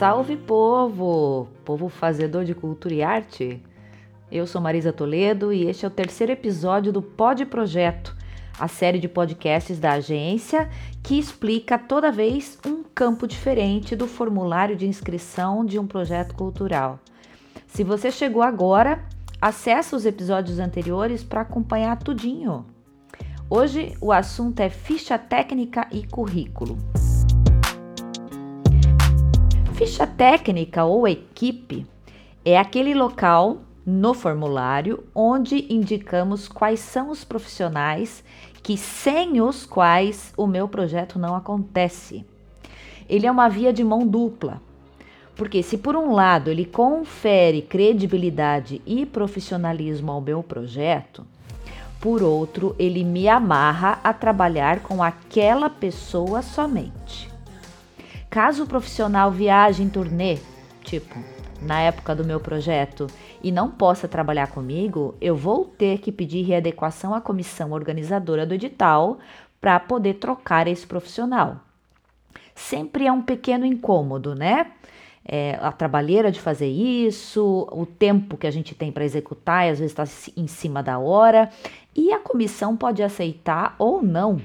Salve povo! Povo fazedor de cultura e arte? Eu sou Marisa Toledo e este é o terceiro episódio do Pod Projeto, a série de podcasts da agência que explica toda vez um campo diferente do formulário de inscrição de um projeto cultural. Se você chegou agora, acesse os episódios anteriores para acompanhar tudinho. Hoje o assunto é ficha técnica e currículo. Ficha técnica ou equipe é aquele local no formulário onde indicamos quais são os profissionais que sem os quais o meu projeto não acontece. Ele é uma via de mão dupla. Porque se por um lado ele confere credibilidade e profissionalismo ao meu projeto, por outro ele me amarra a trabalhar com aquela pessoa somente. Caso o profissional viaje em turnê, tipo, na época do meu projeto, e não possa trabalhar comigo, eu vou ter que pedir readequação à comissão organizadora do edital para poder trocar esse profissional. Sempre é um pequeno incômodo, né? É, a trabalheira de fazer isso, o tempo que a gente tem para executar, e às vezes está em cima da hora, e a comissão pode aceitar ou não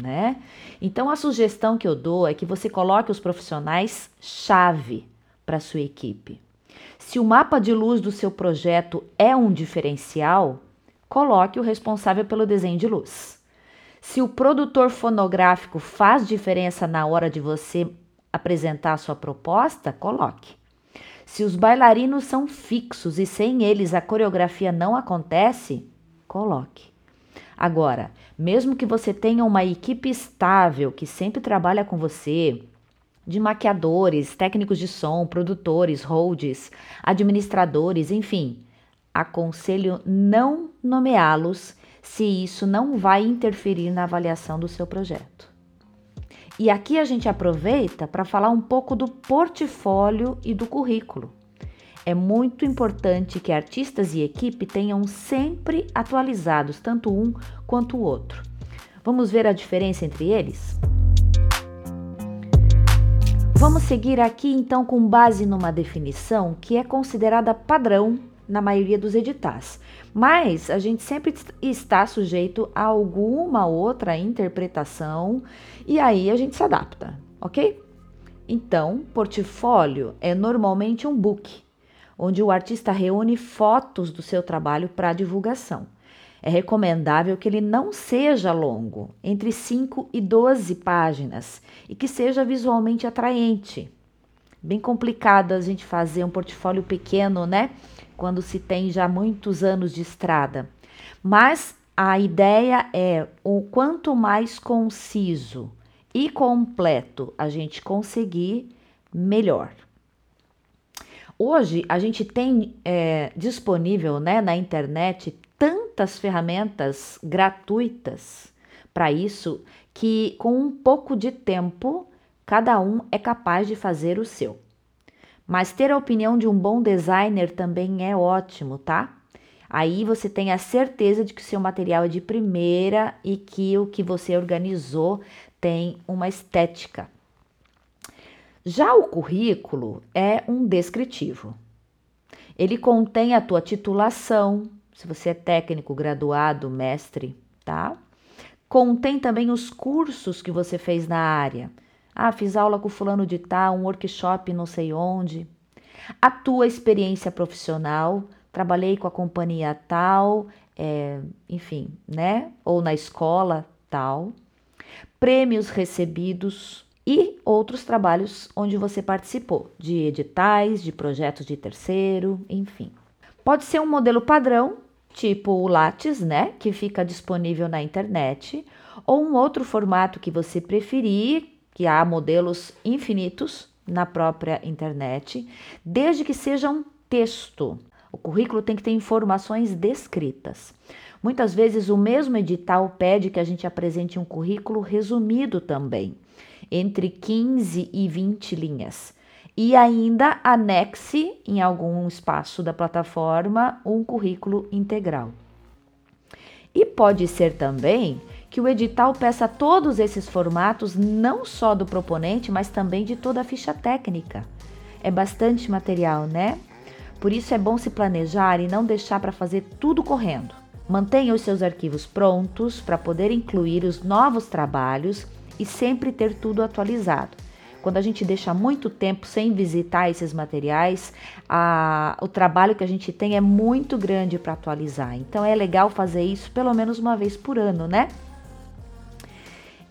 né? Então a sugestão que eu dou é que você coloque os profissionais chave para sua equipe. Se o mapa de luz do seu projeto é um diferencial, coloque o responsável pelo desenho de luz. Se o produtor fonográfico faz diferença na hora de você apresentar a sua proposta, coloque. Se os bailarinos são fixos e sem eles a coreografia não acontece, coloque. Agora, mesmo que você tenha uma equipe estável que sempre trabalha com você, de maquiadores, técnicos de som, produtores, holds, administradores, enfim, aconselho não nomeá-los se isso não vai interferir na avaliação do seu projeto. E aqui a gente aproveita para falar um pouco do portfólio e do currículo. É muito importante que artistas e equipe tenham sempre atualizados tanto um quanto o outro. Vamos ver a diferença entre eles? Vamos seguir aqui então com base numa definição que é considerada padrão na maioria dos editais, mas a gente sempre está sujeito a alguma outra interpretação e aí a gente se adapta, ok? Então, portfólio é normalmente um book onde o artista reúne fotos do seu trabalho para divulgação. É recomendável que ele não seja longo, entre 5 e 12 páginas, e que seja visualmente atraente. Bem complicado a gente fazer um portfólio pequeno, né? Quando se tem já muitos anos de estrada. Mas a ideia é o quanto mais conciso e completo a gente conseguir, melhor. Hoje a gente tem é, disponível né, na internet tantas ferramentas gratuitas para isso que com um pouco de tempo cada um é capaz de fazer o seu. Mas ter a opinião de um bom designer também é ótimo, tá? Aí você tem a certeza de que o seu material é de primeira e que o que você organizou tem uma estética. Já o currículo é um descritivo. Ele contém a tua titulação, se você é técnico, graduado, mestre, tá? Contém também os cursos que você fez na área. Ah, fiz aula com fulano de tal, um workshop não sei onde. A tua experiência profissional, trabalhei com a companhia tal, é, enfim, né? Ou na escola tal. Prêmios recebidos, e outros trabalhos onde você participou, de editais, de projetos de terceiro, enfim. Pode ser um modelo padrão, tipo o Lattes, né, que fica disponível na internet, ou um outro formato que você preferir, que há modelos infinitos na própria internet, desde que seja um texto. O currículo tem que ter informações descritas. Muitas vezes o mesmo edital pede que a gente apresente um currículo resumido também entre 15 e 20 linhas. E ainda anexe em algum espaço da plataforma um currículo integral. E pode ser também que o edital peça todos esses formatos, não só do proponente, mas também de toda a ficha técnica. é bastante material, né? Por isso é bom se planejar e não deixar para fazer tudo correndo. Mantenha os seus arquivos prontos para poder incluir os novos trabalhos e sempre ter tudo atualizado. Quando a gente deixa muito tempo sem visitar esses materiais, a, o trabalho que a gente tem é muito grande para atualizar. Então é legal fazer isso pelo menos uma vez por ano, né?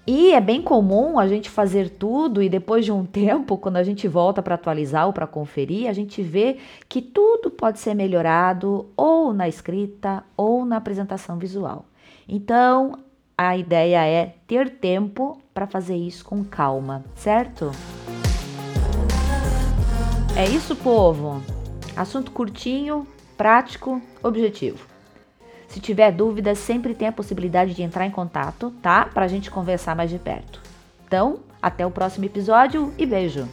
E é bem comum a gente fazer tudo e depois de um tempo, quando a gente volta para atualizar ou para conferir, a gente vê que tudo pode ser melhorado ou na escrita ou na apresentação visual. Então, a ideia é ter tempo para fazer isso com calma, certo? É isso, povo. Assunto curtinho, prático, objetivo. Se tiver dúvidas, sempre tem a possibilidade de entrar em contato, tá? Para a gente conversar mais de perto. Então, até o próximo episódio e beijo!